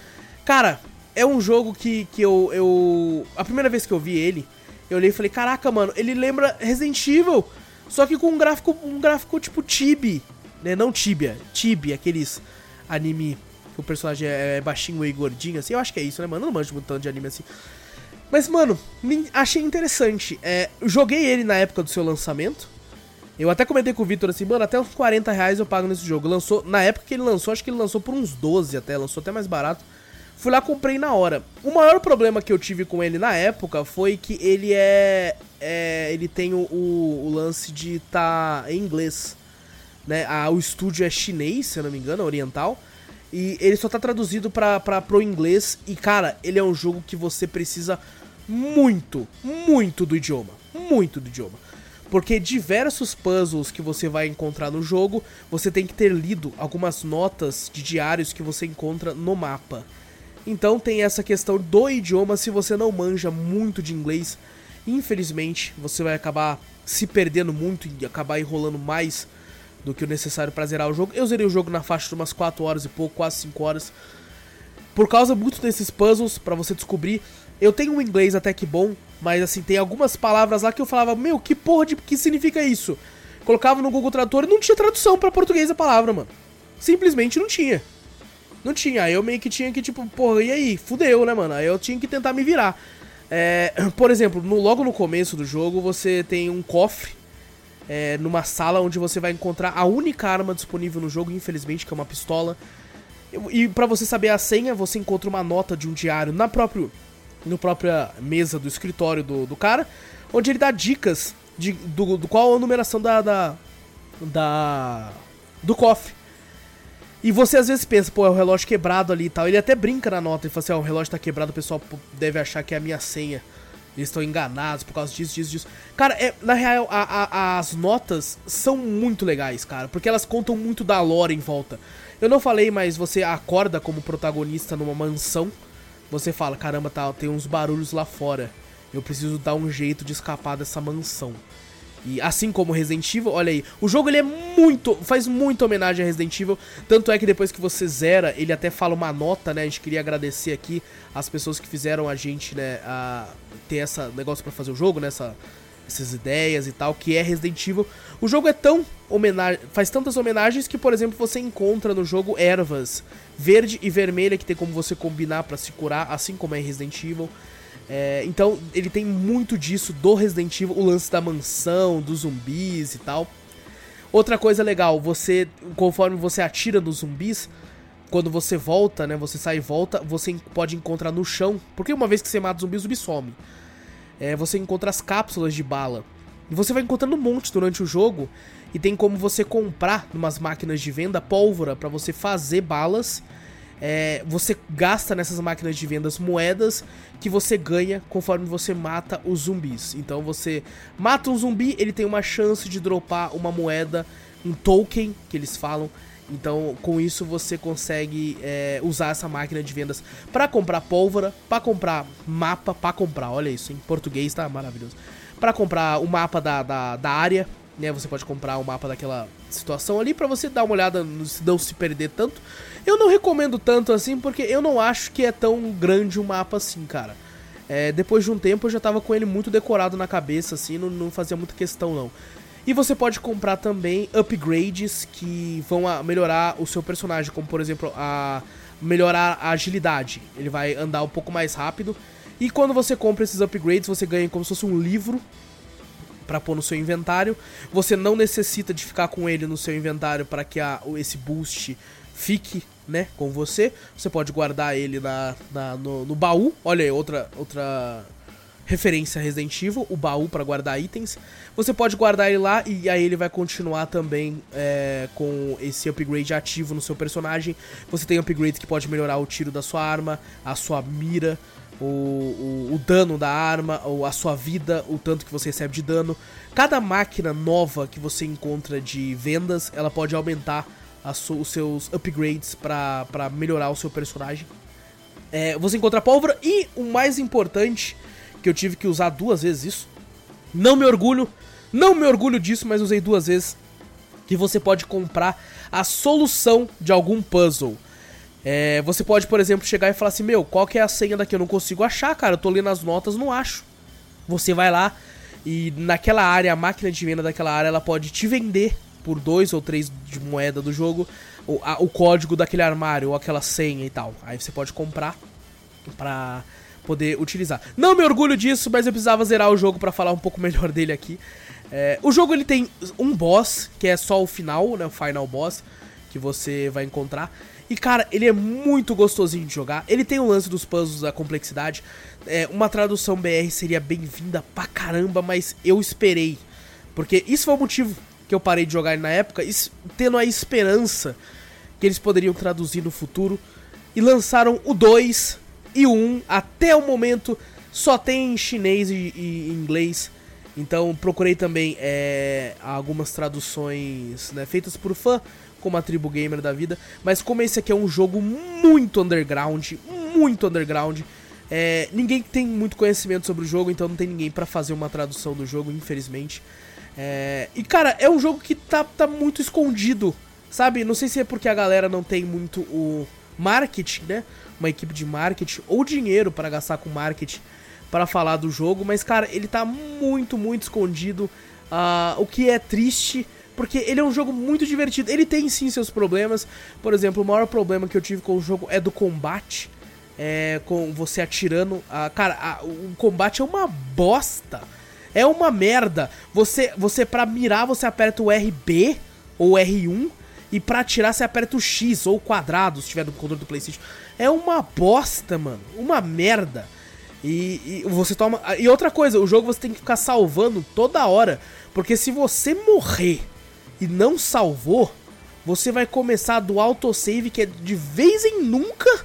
Cara, é um jogo que, que eu, eu. A primeira vez que eu vi ele, eu olhei e falei, caraca, mano, ele lembra Resident Evil, só que com um gráfico, um gráfico tipo Tibi, né? Não Tibia, Tibi, aqueles anime que o personagem é, é baixinho e gordinho, assim. Eu acho que é isso, né, mano? Eu não manjo muito tanto de anime assim. Mas, mano, achei interessante. É, joguei ele na época do seu lançamento. Eu até comentei com o Victor assim, mano, até uns 40 reais eu pago nesse jogo. Lançou, na época que ele lançou, acho que ele lançou por uns 12 até, lançou até mais barato. Fui lá, comprei na hora. O maior problema que eu tive com ele na época foi que ele é. É ele tem o, o, o lance de estar tá em inglês. Né? Ah, o estúdio é chinês, se eu não me engano, oriental. E ele só tá traduzido pra, pra, pro inglês. E, cara, ele é um jogo que você precisa muito, muito do idioma. Muito do idioma. Porque diversos puzzles que você vai encontrar no jogo, você tem que ter lido algumas notas de diários que você encontra no mapa. Então tem essa questão do idioma, se você não manja muito de inglês, infelizmente você vai acabar se perdendo muito e acabar enrolando mais do que o necessário para zerar o jogo. Eu zerei o jogo na faixa de umas 4 horas e pouco, quase 5 horas. Por causa muito desses puzzles, para você descobrir. Eu tenho um inglês até que bom, mas assim, tem algumas palavras lá que eu falava, meu, que porra de que significa isso? Colocava no Google Tradutor e não tinha tradução para português a palavra, mano. Simplesmente não tinha. Não tinha. Aí eu meio que tinha que, tipo, porra, e aí? Fudeu, né, mano? Aí eu tinha que tentar me virar. É, por exemplo, no, logo no começo do jogo você tem um cofre é, numa sala onde você vai encontrar a única arma disponível no jogo, infelizmente, que é uma pistola. E para você saber a senha, você encontra uma nota de um diário na próprio, no própria mesa do escritório do, do cara, onde ele dá dicas de, do, do qual a numeração da, da, da do cofre. E você às vezes pensa, pô, é o relógio quebrado ali e tal. Ele até brinca na nota e fala assim, ó, o relógio tá quebrado, o pessoal deve achar que é a minha senha. Eles estão enganados por causa disso, disso, disso. Cara, é, na real, a, a, as notas são muito legais, cara. Porque elas contam muito da lore em volta. Eu não falei, mas você acorda como protagonista numa mansão. Você fala, caramba, tá, tem uns barulhos lá fora. Eu preciso dar um jeito de escapar dessa mansão. E assim como Resident Evil, olha aí, o jogo ele é muito, faz muita homenagem a Resident Evil, tanto é que depois que você zera, ele até fala uma nota, né? A gente queria agradecer aqui as pessoas que fizeram a gente, né, a ter essa negócio para fazer o jogo, né, essa, essas ideias e tal, que é Resident Evil. O jogo é tão homenagem, faz tantas homenagens que, por exemplo, você encontra no jogo ervas verde e vermelha que tem como você combinar para se curar, assim como é Resident Evil. É, então ele tem muito disso do Resident Evil, o lance da mansão, dos zumbis e tal. Outra coisa legal, você conforme você atira nos zumbis, quando você volta, né, você sai e volta, você pode encontrar no chão, porque uma vez que você mata o zumbi, o zumbi some. É, você encontra as cápsulas de bala. E você vai encontrando um monte durante o jogo e tem como você comprar numas máquinas de venda pólvora para você fazer balas é, você gasta nessas máquinas de vendas moedas que você ganha conforme você mata os zumbis. Então você mata um zumbi, ele tem uma chance de dropar uma moeda, um token que eles falam. Então com isso você consegue é, usar essa máquina de vendas para comprar pólvora, para comprar mapa, para comprar, olha isso, em português tá maravilhoso. Para comprar o mapa da, da, da área, né? Você pode comprar o mapa daquela situação ali para você dar uma olhada, não se perder tanto. Eu não recomendo tanto assim, porque eu não acho que é tão grande o um mapa assim, cara. É, depois de um tempo eu já tava com ele muito decorado na cabeça, assim, não, não fazia muita questão não. E você pode comprar também upgrades que vão melhorar o seu personagem, como por exemplo a melhorar a agilidade. Ele vai andar um pouco mais rápido. E quando você compra esses upgrades, você ganha como se fosse um livro para pôr no seu inventário. Você não necessita de ficar com ele no seu inventário para que a, esse boost fique né, com você. Você pode guardar ele na, na no, no, baú. Olha aí, outra, outra referência Resident Evil, o baú para guardar itens. Você pode guardar ele lá e aí ele vai continuar também é, com esse upgrade ativo no seu personagem. Você tem upgrades que pode melhorar o tiro da sua arma, a sua mira, o, o, o, dano da arma, ou a sua vida, o tanto que você recebe de dano. Cada máquina nova que você encontra de vendas, ela pode aumentar os seus upgrades para melhorar o seu personagem. É, você encontra pólvora e o mais importante, que eu tive que usar duas vezes isso. Não me orgulho, não me orgulho disso, mas usei duas vezes. Que você pode comprar a solução de algum puzzle. É, você pode, por exemplo, chegar e falar assim: Meu, qual que é a senha daqui? Eu não consigo achar, cara. Eu tô lendo as notas, não acho. Você vai lá e naquela área, a máquina de venda daquela área, ela pode te vender por dois ou três de moeda do jogo o, a, o código daquele armário ou aquela senha e tal. Aí você pode comprar pra poder utilizar. Não me orgulho disso, mas eu precisava zerar o jogo para falar um pouco melhor dele aqui. É, o jogo ele tem um boss, que é só o final, né, o final boss, que você vai encontrar. E cara, ele é muito gostosinho de jogar. Ele tem o lance dos puzzles, da complexidade. É, uma tradução BR seria bem-vinda pra caramba, mas eu esperei. Porque isso foi o motivo que eu parei de jogar na época, tendo a esperança que eles poderiam traduzir no futuro. E lançaram o 2 e o 1. Até o momento só tem em chinês e, e inglês. Então procurei também é, algumas traduções né, feitas por fã, como a Tribu Gamer da vida. Mas como esse aqui é um jogo muito underground, muito underground, é, ninguém tem muito conhecimento sobre o jogo, então não tem ninguém para fazer uma tradução do jogo, infelizmente. É, e cara, é um jogo que tá, tá muito escondido, sabe? Não sei se é porque a galera não tem muito o marketing, né? Uma equipe de marketing ou dinheiro para gastar com marketing para falar do jogo, mas cara, ele tá muito, muito escondido. Uh, o que é triste, porque ele é um jogo muito divertido. Ele tem sim seus problemas. Por exemplo, o maior problema que eu tive com o jogo é do combate. É, com você atirando. Uh, cara, o combate é uma bosta. É uma merda. Você, você para mirar, você aperta o RB ou R1. E pra atirar, você aperta o X ou o quadrado, se tiver no controle do Playstation. É uma bosta, mano. Uma merda. E, e, você toma. E outra coisa, o jogo você tem que ficar salvando toda hora. Porque se você morrer e não salvou, você vai começar do autosave que é de vez em nunca.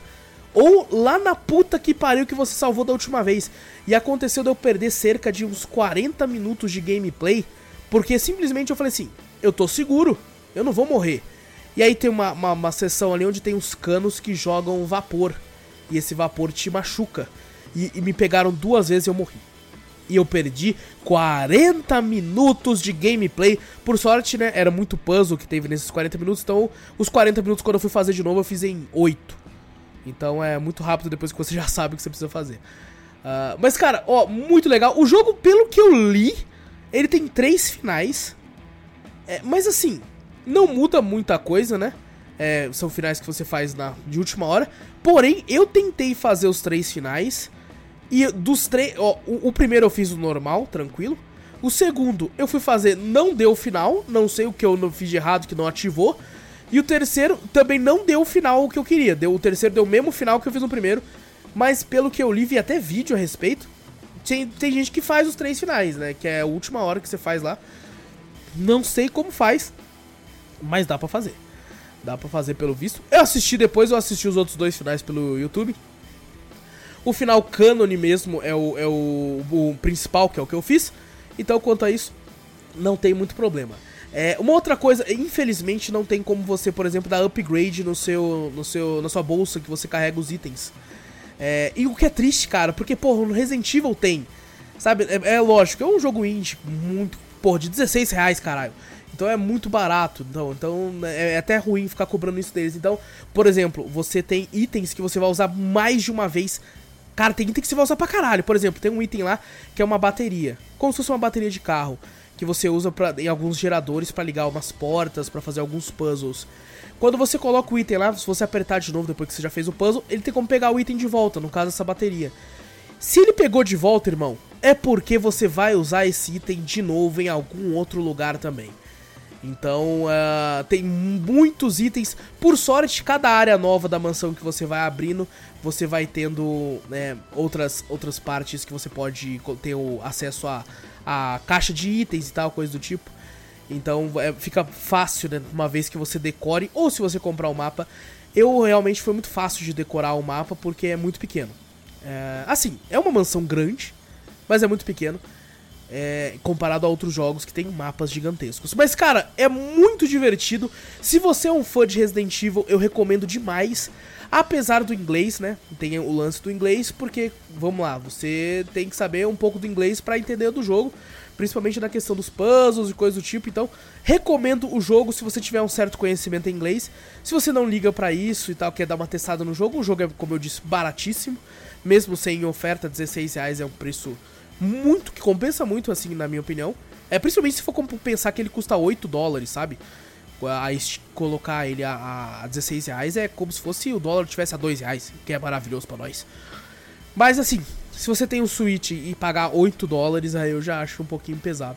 Ou lá na puta que pariu que você salvou da última vez. E aconteceu de eu perder cerca de uns 40 minutos de gameplay. Porque simplesmente eu falei assim: eu tô seguro, eu não vou morrer. E aí tem uma, uma, uma sessão ali onde tem uns canos que jogam vapor. E esse vapor te machuca. E, e me pegaram duas vezes e eu morri. E eu perdi 40 minutos de gameplay. Por sorte, né? Era muito puzzle que teve nesses 40 minutos. Então, os 40 minutos, quando eu fui fazer de novo, eu fiz em 8. Então é muito rápido depois que você já sabe o que você precisa fazer. Uh, mas, cara, ó, muito legal. O jogo, pelo que eu li, ele tem três finais. É, mas assim, não muda muita coisa, né? É, são finais que você faz na, de última hora. Porém, eu tentei fazer os três finais. E dos três. O, o, primeiro eu fiz o normal, tranquilo. O segundo eu fui fazer, não deu o final. Não sei o que eu não fiz de errado, que não ativou. E o terceiro também não deu o final que eu queria. Deu, o terceiro deu o mesmo final que eu fiz no primeiro. Mas pelo que eu li, vi até vídeo a respeito. Tem, tem gente que faz os três finais, né? Que é a última hora que você faz lá. Não sei como faz. Mas dá pra fazer. Dá pra fazer pelo visto. Eu assisti depois, eu assisti os outros dois finais pelo YouTube. O final cânone mesmo é o, é o, o principal, que é o que eu fiz. Então, quanto a isso, não tem muito problema. É, uma outra coisa, infelizmente não tem como você, por exemplo, dar upgrade no seu, no seu, na sua bolsa que você carrega os itens. É, e o que é triste, cara, porque, porra, no Resident Evil tem. Sabe, é, é lógico, é um jogo indie muito, porra, de 16 reais, caralho. Então é muito barato. Então, então é, é até ruim ficar cobrando isso deles. Então, por exemplo, você tem itens que você vai usar mais de uma vez. Cara, tem item que você vai usar pra caralho. Por exemplo, tem um item lá que é uma bateria. Como se fosse uma bateria de carro. Que você usa pra, em alguns geradores para ligar umas portas, para fazer alguns puzzles. Quando você coloca o item lá, se você apertar de novo depois que você já fez o puzzle, ele tem como pegar o item de volta, no caso essa bateria. Se ele pegou de volta, irmão, é porque você vai usar esse item de novo em algum outro lugar também. Então, uh, tem muitos itens. Por sorte, cada área nova da mansão que você vai abrindo, você vai tendo né, outras, outras partes que você pode ter o acesso a, a caixa de itens e tal, coisa do tipo. Então, é, fica fácil, né, uma vez que você decore, ou se você comprar o um mapa. Eu realmente foi muito fácil de decorar o mapa porque é muito pequeno. É, assim, é uma mansão grande, mas é muito pequeno. É, comparado a outros jogos que tem mapas gigantescos. Mas, cara, é muito divertido. Se você é um fã de Resident Evil, eu recomendo demais. Apesar do inglês, né? Tem o lance do inglês, porque, vamos lá, você tem que saber um pouco do inglês para entender do jogo, principalmente na questão dos puzzles e coisas do tipo. Então, recomendo o jogo se você tiver um certo conhecimento em inglês. Se você não liga para isso e tal, quer dar uma testada no jogo, o jogo é, como eu disse, baratíssimo. Mesmo sem oferta, 16 reais é um preço muito, que compensa muito, assim, na minha opinião. É principalmente se for pensar que ele custa 8 dólares, sabe? A, colocar ele a, a 16 reais é como se fosse o dólar tivesse a 2 reais, que é maravilhoso para nós. Mas assim, se você tem um Switch e pagar 8 dólares, aí eu já acho um pouquinho pesado.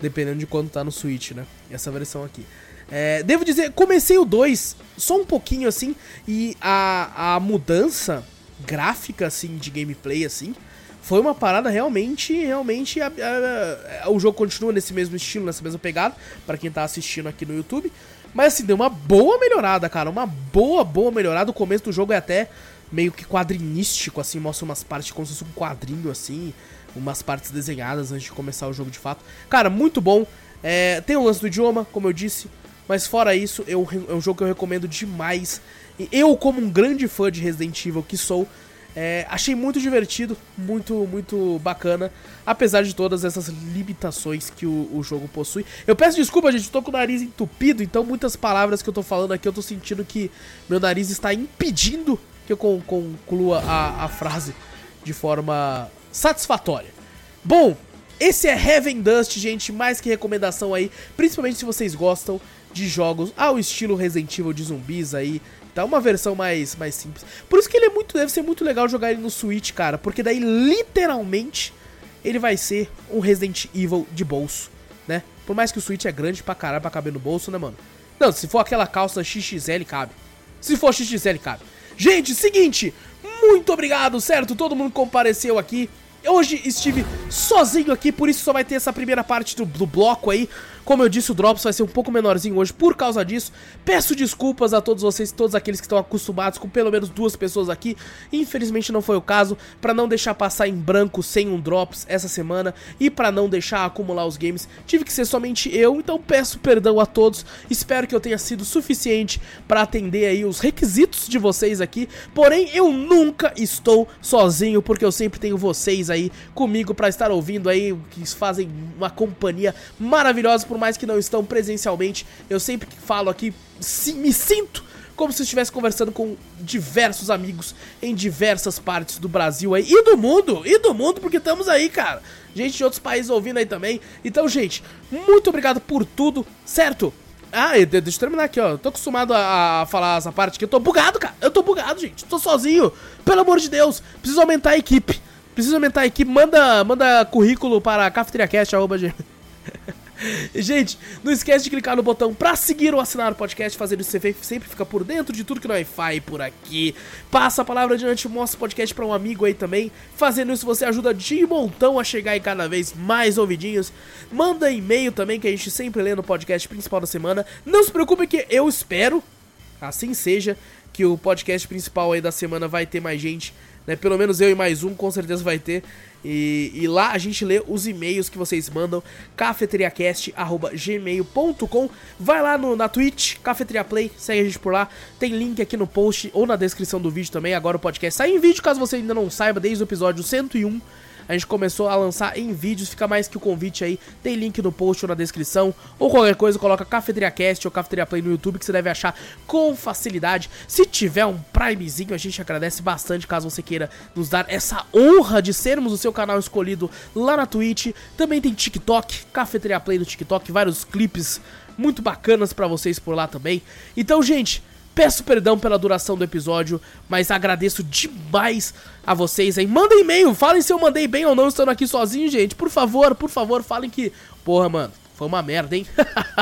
Dependendo de quanto tá no Switch, né? Essa versão aqui. É, devo dizer, comecei o 2 só um pouquinho assim, e a, a mudança gráfica, assim, de gameplay, assim, foi uma parada realmente, realmente. A, a, a, o jogo continua nesse mesmo estilo, nessa mesma pegada, para quem tá assistindo aqui no YouTube. Mas assim, deu uma boa melhorada, cara. Uma boa, boa melhorada. O começo do jogo é até meio que quadrinístico, assim, mostra umas partes como se fosse um quadrinho, assim, umas partes desenhadas antes de começar o jogo de fato. Cara, muito bom. É, tem o lance do idioma, como eu disse, mas fora isso, eu, é um jogo que eu recomendo demais. Eu, como um grande fã de Resident Evil que sou, é, achei muito divertido, muito, muito bacana, apesar de todas essas limitações que o, o, jogo possui. Eu peço desculpa, gente, tô com o nariz entupido, então muitas palavras que eu tô falando aqui eu tô sentindo que meu nariz está impedindo que eu conclua a, a frase de forma satisfatória. Bom, esse é Heaven Dust, gente, mais que recomendação aí, principalmente se vocês gostam de jogos ao estilo Resident Evil de zumbis aí, Tá uma versão mais, mais simples. Por isso que ele é muito, deve ser muito legal jogar ele no Switch, cara. Porque daí, literalmente, ele vai ser um Resident Evil de bolso, né? Por mais que o Switch é grande pra caralho pra caber no bolso, né, mano? Não, se for aquela calça XXL, cabe. Se for XXL, cabe. Gente, seguinte, muito obrigado, certo? Todo mundo compareceu aqui. Hoje estive sozinho aqui, por isso só vai ter essa primeira parte do, do bloco aí. Como eu disse, o Drops vai ser um pouco menorzinho hoje por causa disso. Peço desculpas a todos vocês, todos aqueles que estão acostumados com pelo menos duas pessoas aqui. Infelizmente não foi o caso, para não deixar passar em branco sem um Drops essa semana e para não deixar acumular os games, tive que ser somente eu, então peço perdão a todos. Espero que eu tenha sido suficiente para atender aí os requisitos de vocês aqui. Porém, eu nunca estou sozinho, porque eu sempre tenho vocês aí comigo para estar ouvindo aí, que fazem uma companhia maravilhosa por mais que não estão presencialmente, eu sempre falo aqui, me sinto como se estivesse conversando com diversos amigos em diversas partes do Brasil aí e do mundo, e do mundo, porque estamos aí, cara. Gente de outros países ouvindo aí também. Então, gente, muito obrigado por tudo, certo? Ah, deixa eu terminar aqui, ó. Tô acostumado a, a, falar essa parte aqui. Eu tô bugado, cara. Eu tô bugado, gente. Tô sozinho. Pelo amor de Deus. Preciso aumentar a equipe. Preciso aumentar a equipe. Manda, manda currículo para cafeteriacast.com. Gente, não esquece de clicar no botão pra seguir ou assinar o podcast, fazendo isso você sempre fica por dentro de tudo que nós faz por aqui. Passa a palavra adiante, mostra o podcast pra um amigo aí também. Fazendo isso você ajuda de montão a chegar em cada vez mais ouvidinhos. Manda e-mail também que a gente sempre lê no podcast principal da semana. Não se preocupe que eu espero, assim seja, que o podcast principal aí da semana vai ter mais gente né? Pelo menos eu e mais um com certeza vai ter. E, e lá a gente lê os e-mails que vocês mandam, cafeteriacast.gmail.com. Vai lá no, na Twitch, Cafeteria Play, segue a gente por lá. Tem link aqui no post ou na descrição do vídeo também. Agora o podcast sai em vídeo, caso você ainda não saiba, desde o episódio 101 a gente começou a lançar em vídeos, fica mais que o convite aí, tem link no post ou na descrição, ou qualquer coisa, coloca Cafeteria Cast ou Cafeteria Play no YouTube que você deve achar com facilidade. Se tiver um Primezinho, a gente agradece bastante caso você queira nos dar essa honra de sermos o seu canal escolhido lá na Twitch. Também tem TikTok, Cafeteria Play no TikTok, vários clipes muito bacanas para vocês por lá também. Então, gente, Peço perdão pela duração do episódio, mas agradeço demais a vocês aí. Mandem e-mail, falem se eu mandei bem ou não estando aqui sozinho, gente. Por favor, por favor, falem que. Porra, mano, foi uma merda, hein?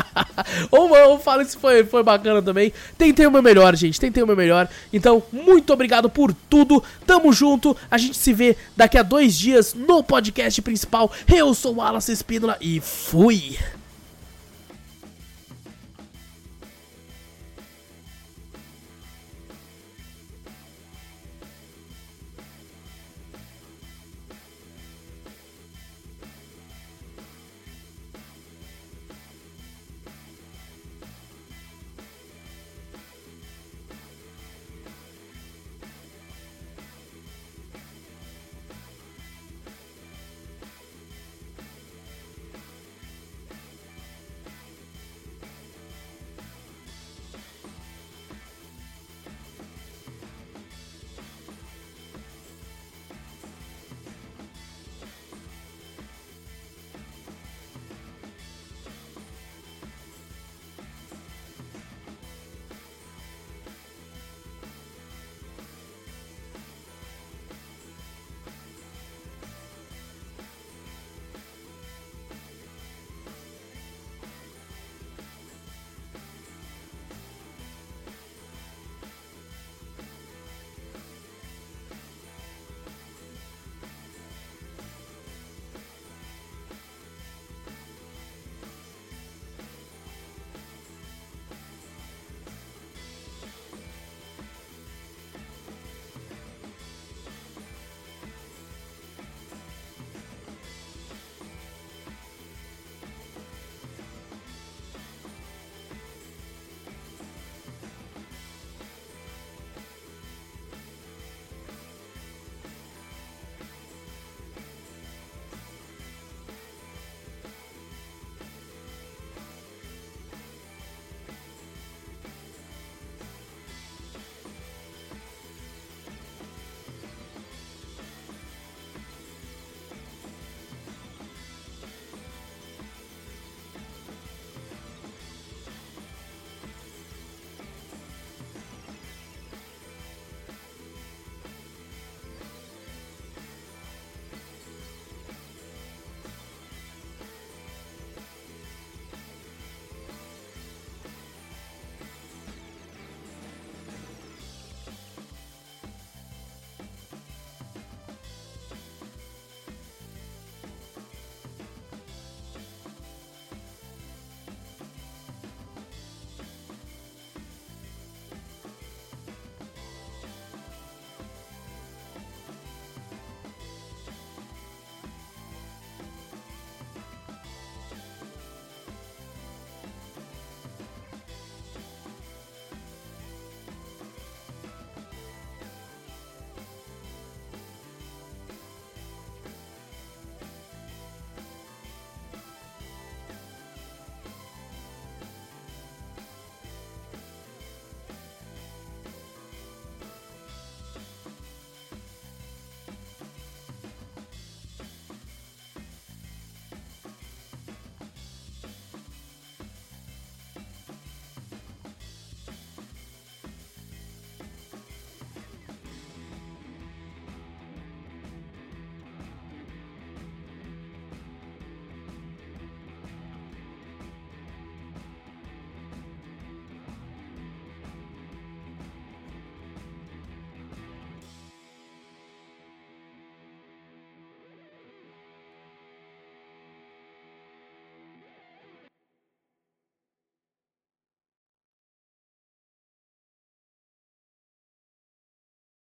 ou, ou falem se foi, foi bacana também. Tentei o meu melhor, gente. Tentei o meu melhor. Então, muito obrigado por tudo. Tamo junto. A gente se vê daqui a dois dias no podcast principal. Eu sou o Wallace Espínola e fui!